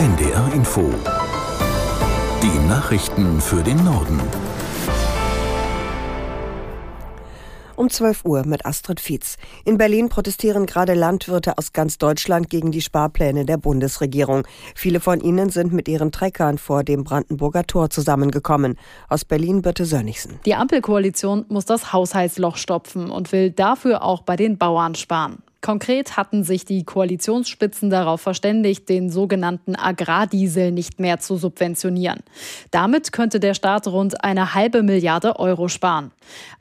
NDR Info. Die Nachrichten für den Norden. Um 12 Uhr mit Astrid Fietz. In Berlin protestieren gerade Landwirte aus ganz Deutschland gegen die Sparpläne der Bundesregierung. Viele von ihnen sind mit ihren Treckern vor dem Brandenburger Tor zusammengekommen. Aus Berlin Birte Sönnigsen. Die Ampelkoalition muss das Haushaltsloch stopfen und will dafür auch bei den Bauern sparen. Konkret hatten sich die Koalitionsspitzen darauf verständigt, den sogenannten Agrardiesel nicht mehr zu subventionieren. Damit könnte der Staat rund eine halbe Milliarde Euro sparen.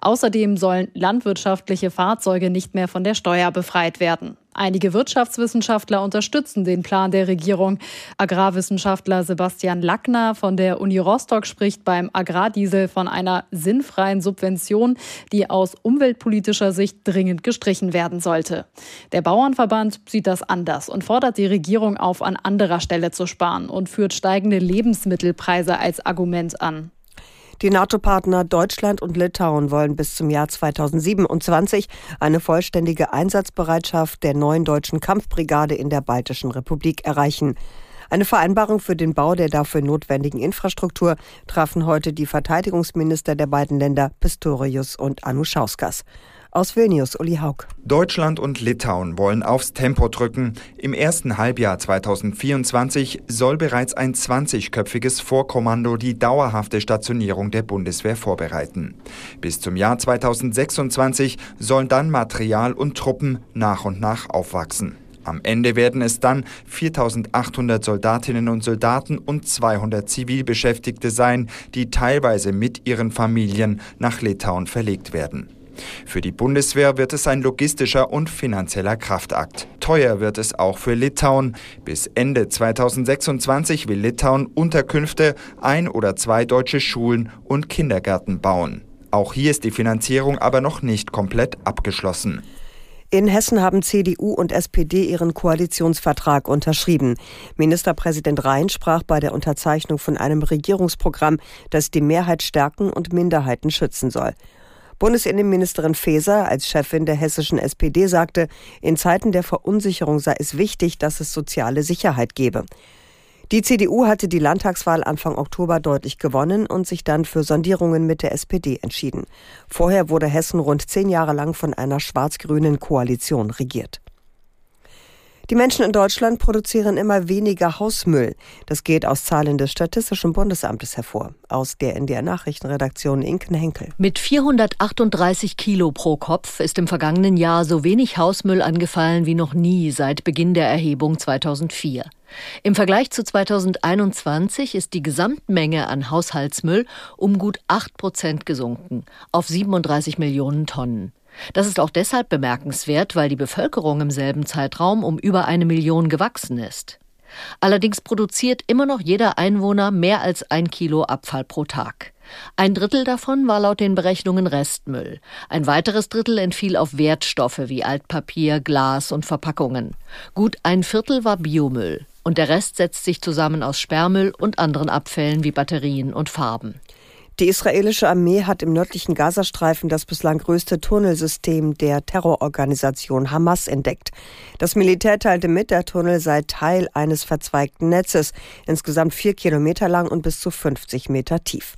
Außerdem sollen landwirtschaftliche Fahrzeuge nicht mehr von der Steuer befreit werden. Einige Wirtschaftswissenschaftler unterstützen den Plan der Regierung. Agrarwissenschaftler Sebastian Lackner von der Uni Rostock spricht beim Agrardiesel von einer sinnfreien Subvention, die aus umweltpolitischer Sicht dringend gestrichen werden sollte. Der Bauernverband sieht das anders und fordert die Regierung auf, an anderer Stelle zu sparen und führt steigende Lebensmittelpreise als Argument an. Die NATO-Partner Deutschland und Litauen wollen bis zum Jahr 2027 eine vollständige Einsatzbereitschaft der neuen deutschen Kampfbrigade in der Baltischen Republik erreichen. Eine Vereinbarung für den Bau der dafür notwendigen Infrastruktur trafen heute die Verteidigungsminister der beiden Länder Pistorius und Anuschauskas. Aus Vilnius, Uli Haug. Deutschland und Litauen wollen aufs Tempo drücken. Im ersten Halbjahr 2024 soll bereits ein 20-köpfiges Vorkommando die dauerhafte Stationierung der Bundeswehr vorbereiten. Bis zum Jahr 2026 sollen dann Material und Truppen nach und nach aufwachsen. Am Ende werden es dann 4800 Soldatinnen und Soldaten und 200 Zivilbeschäftigte sein, die teilweise mit ihren Familien nach Litauen verlegt werden. Für die Bundeswehr wird es ein logistischer und finanzieller Kraftakt. Teuer wird es auch für Litauen. Bis Ende 2026 will Litauen Unterkünfte, ein oder zwei deutsche Schulen und Kindergärten bauen. Auch hier ist die Finanzierung aber noch nicht komplett abgeschlossen. In Hessen haben CDU und SPD ihren Koalitionsvertrag unterschrieben. Ministerpräsident Rhein sprach bei der Unterzeichnung von einem Regierungsprogramm, das die Mehrheit stärken und Minderheiten schützen soll. Bundesinnenministerin Faeser als Chefin der hessischen SPD sagte, in Zeiten der Verunsicherung sei es wichtig, dass es soziale Sicherheit gebe. Die CDU hatte die Landtagswahl Anfang Oktober deutlich gewonnen und sich dann für Sondierungen mit der SPD entschieden. Vorher wurde Hessen rund zehn Jahre lang von einer schwarz-grünen Koalition regiert. Die Menschen in Deutschland produzieren immer weniger Hausmüll. Das geht aus Zahlen des Statistischen Bundesamtes hervor. Aus der NDR Nachrichtenredaktion Inken Henkel. Mit 438 Kilo pro Kopf ist im vergangenen Jahr so wenig Hausmüll angefallen wie noch nie seit Beginn der Erhebung 2004. Im Vergleich zu 2021 ist die Gesamtmenge an Haushaltsmüll um gut 8 Prozent gesunken auf 37 Millionen Tonnen. Das ist auch deshalb bemerkenswert, weil die Bevölkerung im selben Zeitraum um über eine Million gewachsen ist. Allerdings produziert immer noch jeder Einwohner mehr als ein Kilo Abfall pro Tag. Ein Drittel davon war laut den Berechnungen Restmüll. Ein weiteres Drittel entfiel auf Wertstoffe wie Altpapier, Glas und Verpackungen. Gut ein Viertel war Biomüll. Und der Rest setzt sich zusammen aus Sperrmüll und anderen Abfällen wie Batterien und Farben. Die israelische Armee hat im nördlichen Gazastreifen das bislang größte Tunnelsystem der Terrororganisation Hamas entdeckt. Das Militär teilte mit, der Tunnel sei Teil eines verzweigten Netzes, insgesamt vier Kilometer lang und bis zu 50 Meter tief.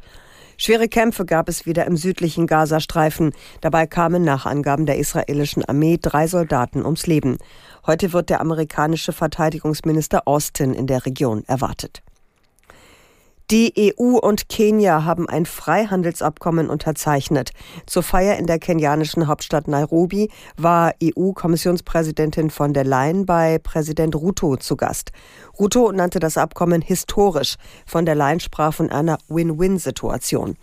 Schwere Kämpfe gab es wieder im südlichen Gazastreifen. Dabei kamen nach Angaben der israelischen Armee drei Soldaten ums Leben. Heute wird der amerikanische Verteidigungsminister Austin in der Region erwartet. Die EU und Kenia haben ein Freihandelsabkommen unterzeichnet. Zur Feier in der kenianischen Hauptstadt Nairobi war EU-Kommissionspräsidentin von der Leyen bei Präsident Ruto zu Gast. Ruto nannte das Abkommen historisch. Von der Leyen sprach von einer Win-Win-Situation.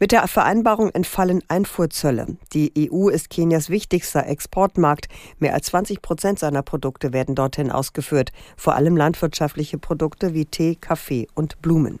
Mit der Vereinbarung entfallen Einfuhrzölle. Die EU ist Kenias wichtigster Exportmarkt. Mehr als 20 Prozent seiner Produkte werden dorthin ausgeführt, vor allem landwirtschaftliche Produkte wie Tee, Kaffee und Blumen.